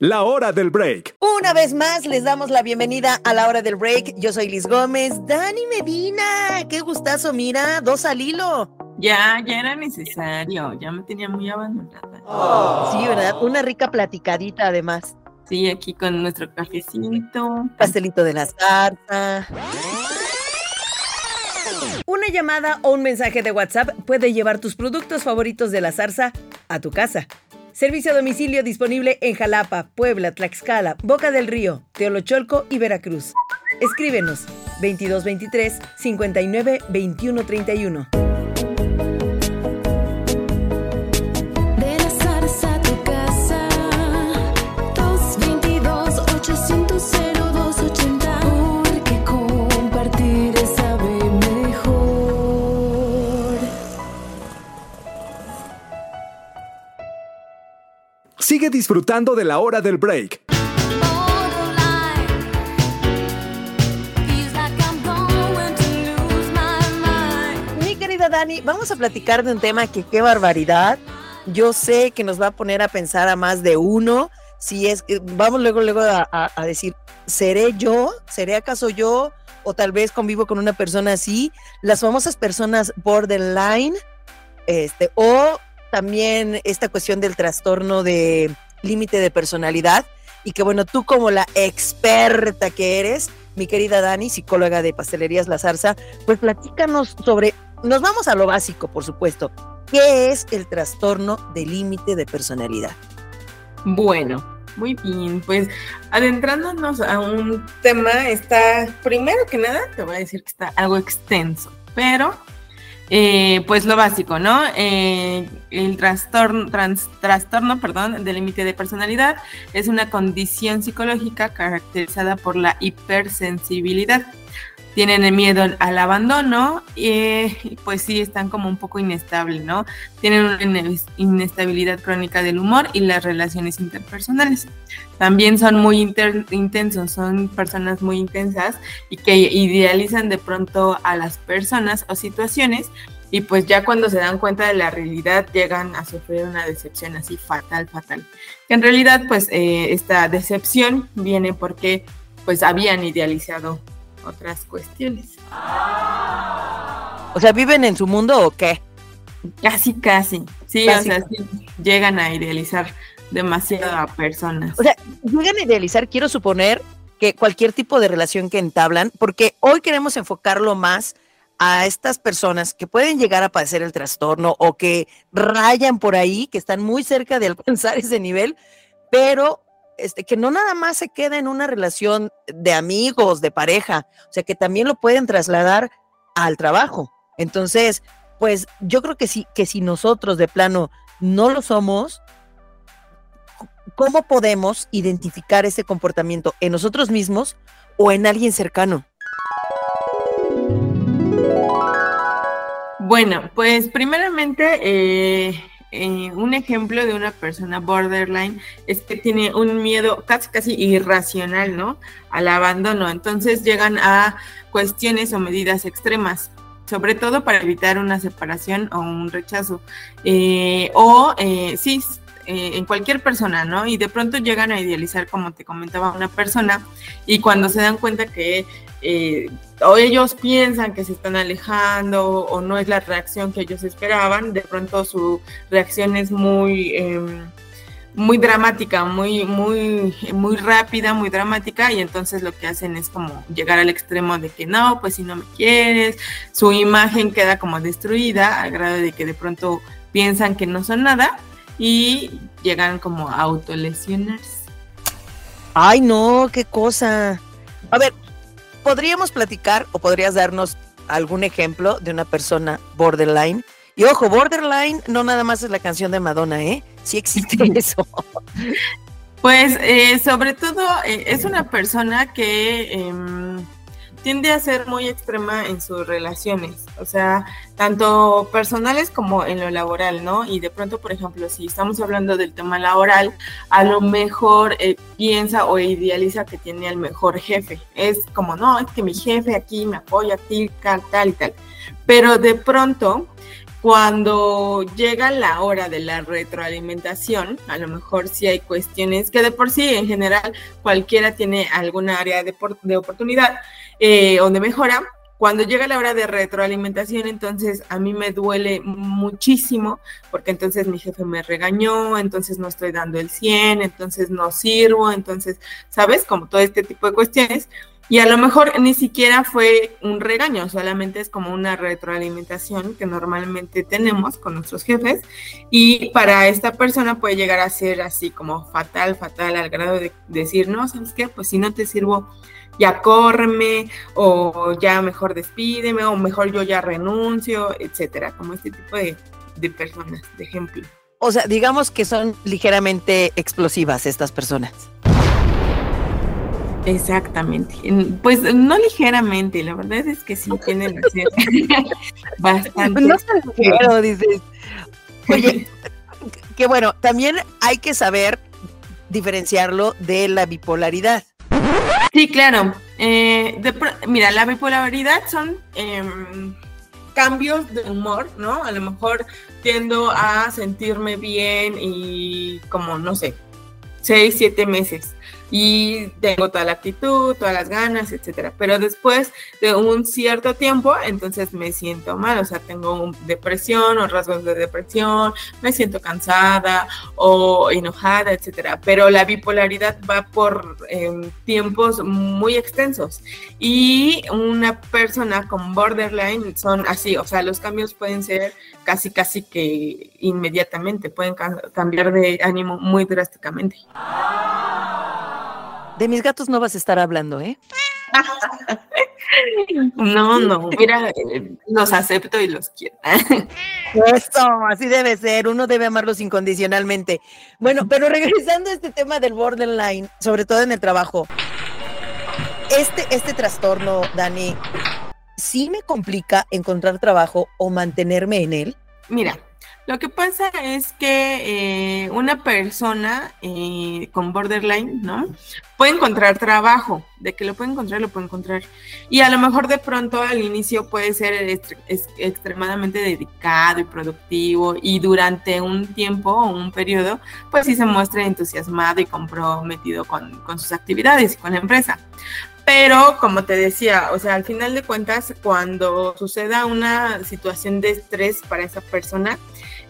La hora del break. Una vez más les damos la bienvenida a la hora del break. Yo soy Liz Gómez. Dani Medina, qué gustazo, mira, dos al hilo. Ya, ya era necesario, ya me tenía muy abandonada. Sí, ¿verdad? Una rica platicadita además. Sí, aquí con nuestro cafecito. Pastelito de la zarza. Una llamada o un mensaje de WhatsApp puede llevar tus productos favoritos de la zarza a tu casa. Servicio a domicilio disponible en Jalapa, Puebla, Tlaxcala, Boca del Río, Teolocholco y Veracruz. Escríbenos 2223 59 21 31. Sigue disfrutando de la hora del break. Mi querida Dani, vamos a platicar de un tema que qué barbaridad. Yo sé que nos va a poner a pensar a más de uno. Si es vamos luego, luego a- a decir, ¿seré yo? ¿Seré acaso yo? O tal vez convivo con una persona así. Las famosas personas borderline. Este, o también esta cuestión del trastorno de límite de personalidad. Y que bueno, tú como la experta que eres, mi querida Dani, psicóloga de Pastelerías La Zarza, pues platícanos sobre, nos vamos a lo básico, por supuesto. ¿Qué es el trastorno de límite de personalidad? Bueno, muy bien, pues adentrándonos a un tema, está, primero que nada, te voy a decir que está algo extenso, pero eh, pues lo básico, ¿no? Eh, el trastorno, trans- trastorno, perdón, del límite de personalidad es una condición psicológica caracterizada por la hipersensibilidad. Tienen el miedo al abandono eh, y pues sí están como un poco inestables, ¿no? Tienen una ine- inestabilidad crónica del humor y las relaciones interpersonales. También son muy inter- intensos, son personas muy intensas y que idealizan de pronto a las personas o situaciones y pues ya cuando se dan cuenta de la realidad llegan a sufrir una decepción así fatal, fatal. Que en realidad pues eh, esta decepción viene porque pues habían idealizado otras cuestiones. O sea, ¿viven en su mundo o qué? Casi, casi. Sí, o sea, sí, llegan a idealizar demasiado a personas. O sea, llegan a idealizar, quiero suponer, que cualquier tipo de relación que entablan, porque hoy queremos enfocarlo más a estas personas que pueden llegar a padecer el trastorno o que rayan por ahí, que están muy cerca de alcanzar ese nivel, pero este, que no nada más se queda en una relación de amigos, de pareja, o sea, que también lo pueden trasladar al trabajo. Entonces, pues yo creo que sí, que si nosotros de plano no lo somos, ¿cómo podemos identificar ese comportamiento en nosotros mismos o en alguien cercano? Bueno, pues primeramente, eh, eh, un ejemplo de una persona borderline es que tiene un miedo casi casi irracional, ¿no? Al abandono. Entonces llegan a cuestiones o medidas extremas, sobre todo para evitar una separación o un rechazo. Eh, o eh, sí, eh, en cualquier persona, ¿no? Y de pronto llegan a idealizar, como te comentaba, una persona y cuando se dan cuenta que eh, o ellos piensan que se están alejando o no es la reacción que ellos esperaban, de pronto su reacción es muy, eh, muy dramática, muy, muy, muy rápida, muy dramática, y entonces lo que hacen es como llegar al extremo de que no, pues si no me quieres, su imagen queda como destruida, al grado de que de pronto piensan que no son nada y llegan como a autolesionarse. Ay, no, qué cosa. A ver, ¿podríamos platicar o podrías darnos algún ejemplo de una persona borderline? Y ojo, borderline no nada más es la canción de Madonna, ¿eh? Sí existe eso. Pues eh, sobre todo eh, es una persona que em, tiende a ser muy extrema en sus relaciones, o sea, tanto personales como en lo laboral, ¿no? Y de pronto, por ejemplo, si estamos hablando del tema laboral, a lo mejor eh, piensa o idealiza que tiene al mejor jefe. Es como, no, es que mi jefe aquí me apoya, tal y tal. Pero de pronto cuando llega la hora de la retroalimentación, a lo mejor sí hay cuestiones que de por sí en general cualquiera tiene alguna área de, de oportunidad eh, o de mejora, cuando llega la hora de retroalimentación, entonces a mí me duele muchísimo, porque entonces mi jefe me regañó, entonces no estoy dando el 100, entonces no sirvo, entonces, ¿sabes? Como todo este tipo de cuestiones. Y a lo mejor ni siquiera fue un regaño, solamente es como una retroalimentación que normalmente tenemos con nuestros jefes. Y para esta persona puede llegar a ser así como fatal, fatal, al grado de decir, no, ¿sabes qué? Pues si no te sirvo ya córreme o ya mejor despídeme o mejor yo ya renuncio, etcétera, como este tipo de, de personas, de ejemplo. O sea, digamos que son ligeramente explosivas estas personas. Exactamente. Pues no ligeramente, la verdad es que sí tienen bastante. No tan ligero, dices. Oye, que bueno, también hay que saber diferenciarlo de la bipolaridad. Sí, claro. Eh, mira, la bipolaridad son em, cambios de humor, ¿no? A lo mejor tiendo a sentirme bien y como, no sé, seis, siete meses y tengo toda la actitud, todas las ganas, etcétera. Pero después de un cierto tiempo, entonces me siento mal, o sea, tengo depresión o rasgos de depresión, me siento cansada o enojada, etcétera. Pero la bipolaridad va por em, tiempos muy extensos y una persona con borderline son así, o sea, los cambios pueden ser casi, casi que inmediatamente, pueden cambiar de ánimo muy drásticamente. De mis gatos no vas a estar hablando, ¿eh? No, no, mira, los acepto y los quiero. Eso, así debe ser, uno debe amarlos incondicionalmente. Bueno, pero regresando a este tema del borderline, sobre todo en el trabajo, este, este trastorno, Dani, ¿sí me complica encontrar trabajo o mantenerme en él? Mira, lo que pasa es que eh, una persona eh, con borderline, ¿no? Puede encontrar trabajo, de que lo puede encontrar, lo puede encontrar. Y a lo mejor de pronto al inicio puede ser extremadamente dedicado y productivo y durante un tiempo o un periodo, pues sí se muestra entusiasmado y comprometido con, con sus actividades y con la empresa. Pero, como te decía, o sea, al final de cuentas, cuando suceda una situación de estrés para esa persona,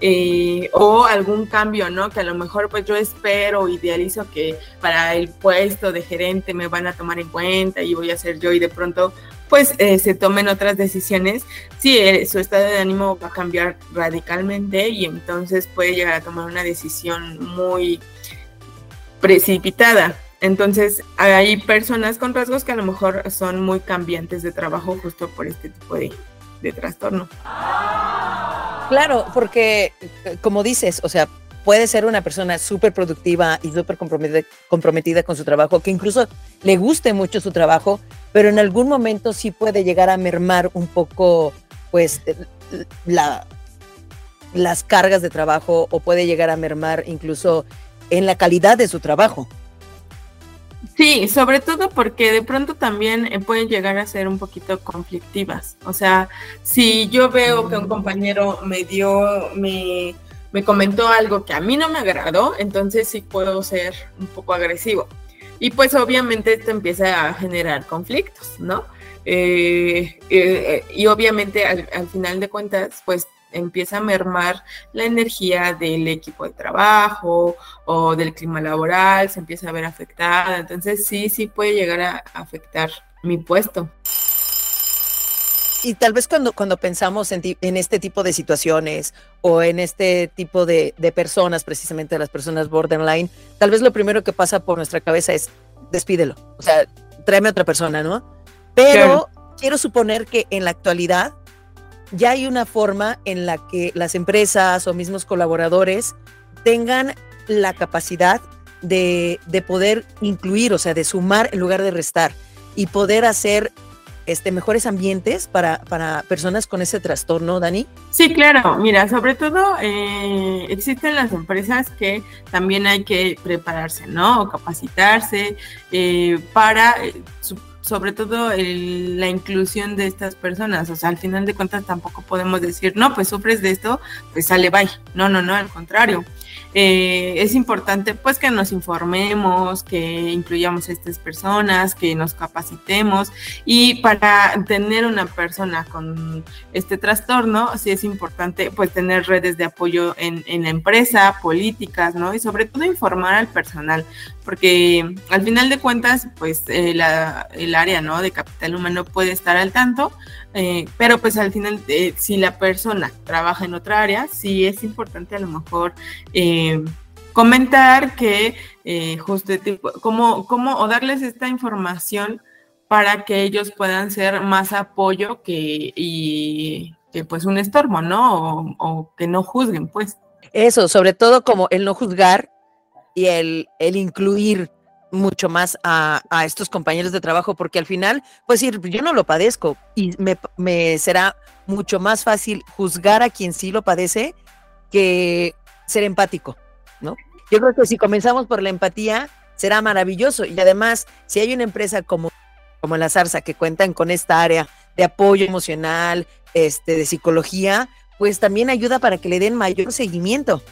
eh, o algún cambio, ¿no? Que a lo mejor pues yo espero, idealizo que para el puesto de gerente me van a tomar en cuenta y voy a ser yo y de pronto pues eh, se tomen otras decisiones, sí, eh, su estado de ánimo va a cambiar radicalmente y entonces puede llegar a tomar una decisión muy precipitada. Entonces, hay personas con rasgos que a lo mejor son muy cambiantes de trabajo justo por este tipo de, de trastorno. Claro, porque eh, como dices, o sea, puede ser una persona súper productiva y súper comprometida, con su trabajo, que incluso le guste mucho su trabajo, pero en algún momento sí puede llegar a mermar un poco, pues, la, las cargas de trabajo o puede llegar a mermar incluso en la calidad de su trabajo. Sí, sobre todo porque de pronto también eh, pueden llegar a ser un poquito conflictivas. O sea, si yo veo que un compañero me dio, me, me comentó algo que a mí no me agradó, entonces sí puedo ser un poco agresivo. Y pues obviamente esto empieza a generar conflictos, ¿no? Eh, eh, y obviamente al, al, final de cuentas, pues empieza a mermar la energía del equipo de trabajo o del clima laboral, se empieza a ver afectada. Entonces sí, sí puede llegar a afectar mi puesto. Y tal vez cuando, cuando pensamos en, en este tipo de situaciones o en este tipo de, de personas, precisamente las personas borderline, tal vez lo primero que pasa por nuestra cabeza es despídelo, o sea, tráeme a otra persona, ¿no? Pero quiero suponer que en la actualidad ya hay una forma en la que las empresas o mismos colaboradores tengan la capacidad de, de, poder incluir, o sea, de sumar en lugar de restar y poder hacer este, mejores ambientes para, para personas con ese trastorno, Dani? Sí, claro. Mira, sobre todo eh, existen las empresas que también hay que prepararse, ¿no? O capacitarse eh, para... Eh, su, sobre todo el- la inclusión de estas personas. O sea, al final de cuentas tampoco podemos decir, no, pues sufres de esto, pues sale, bye. No, no, no, al contrario. Eh, es importante pues que nos informemos, que incluyamos a estas personas, que nos capacitemos y para tener una persona con este trastorno, sí es importante pues tener redes de apoyo en, en la empresa, políticas, ¿no? Y sobre todo informar al personal, porque al final de cuentas pues eh, la- el área, ¿no? De capital humano puede estar al tanto, eh, pero pues al final eh, si la persona trabaja en otra área, sí es importante a lo mejor eh, comentar que eh, justo cómo, o darles esta información para que ellos puedan ser más apoyo que, y, que pues un estorbo, ¿no? O, o que no juzguen, pues. Eso, sobre todo como el no juzgar y el, el incluir mucho más a, a estos compañeros de trabajo, porque al final, pues sí, yo no lo padezco y me, me será mucho más fácil juzgar a quien sí lo padece que ser empático, ¿no? Yo creo que si comenzamos por la empatía, será maravilloso. Y además, si hay una empresa como, como la Zarza que cuentan con esta área de apoyo emocional, este, de psicología, pues también ayuda para que le den mayor seguimiento.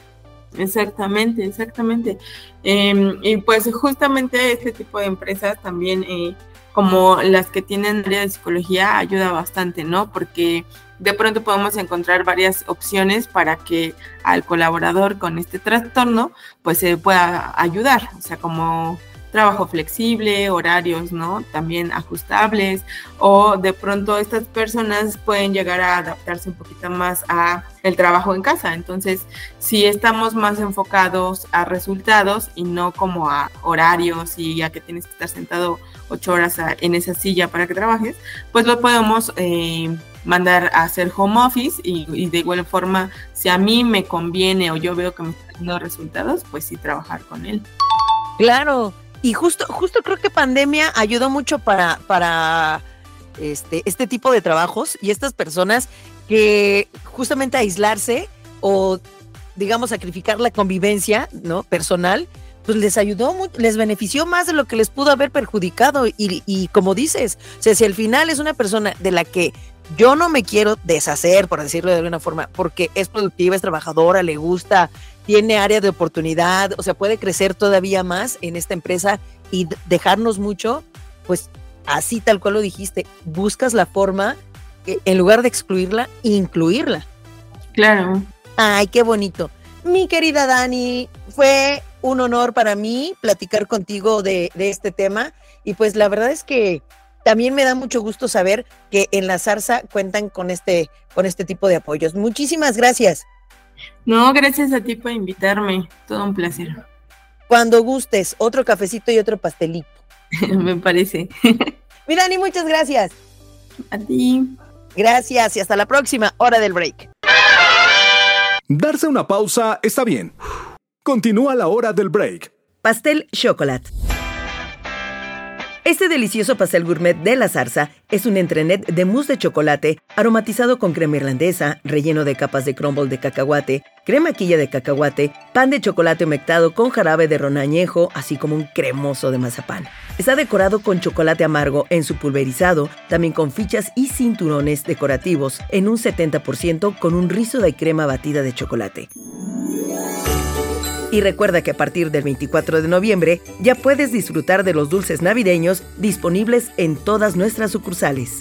Exactamente, exactamente. Eh, y pues justamente este tipo de empresas también, eh, como las que tienen área de psicología, ayuda bastante, ¿no? Porque de pronto podemos encontrar varias opciones para que al colaborador con este trastorno, pues se pueda ayudar, o sea, como trabajo flexible, horarios, ¿no? También ajustables, o de pronto estas personas pueden llegar a adaptarse un poquito más a el trabajo en casa. Entonces, si estamos más enfocados a resultados y no como a horarios y a que tienes que estar sentado ocho horas a- en esa silla para que trabajes, pues lo podemos eh, mandar a hacer home office y, y de igual forma, si a mí me conviene o yo veo que me está dando resultados, pues sí trabajar con él. Claro, y justo, justo creo que pandemia ayudó mucho para, para este, este tipo de trabajos y estas personas que justamente aislarse o digamos sacrificar la convivencia no personal pues les ayudó les benefició más de lo que les pudo haber perjudicado. Y, y como dices, o sea, si al final es una persona de la que yo no me quiero deshacer, por decirlo de alguna forma, porque es productiva, es trabajadora, le gusta, tiene área de oportunidad, o sea, puede crecer todavía más en esta empresa y dejarnos mucho, pues así tal cual lo dijiste, buscas la forma, en lugar de excluirla, incluirla. Claro. Ay, qué bonito. Mi querida Dani, fue un honor para mí platicar contigo de, de este tema y pues la verdad es que también me da mucho gusto saber que en la zarza cuentan con este, con este tipo de apoyos. Muchísimas gracias. No, gracias a ti por invitarme. Todo un placer. Cuando gustes, otro cafecito y otro pastelito. Me parece. Mi Dani, muchas gracias. A ti. Gracias y hasta la próxima hora del break. Darse una pausa está bien. Continúa la hora del break. Pastel Chocolate. Este delicioso pastel gourmet de la zarza es un entrenet de mousse de chocolate aromatizado con crema irlandesa, relleno de capas de crumble de cacahuate, crema quilla de cacahuate, pan de chocolate humectado con jarabe de ron añejo, así como un cremoso de mazapán. Está decorado con chocolate amargo en su pulverizado, también con fichas y cinturones decorativos en un 70% con un rizo de crema batida de chocolate. Y recuerda que a partir del 24 de noviembre ya puedes disfrutar de los dulces navideños disponibles en todas nuestras sucursales.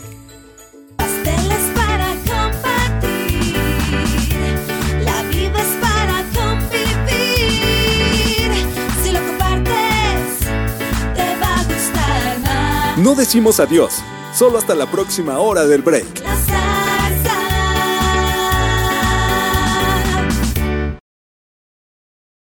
Pasteles para compartir, la vida es para convivir. Si lo compartes, te va a gustar más. No decimos adiós, solo hasta la próxima hora del break.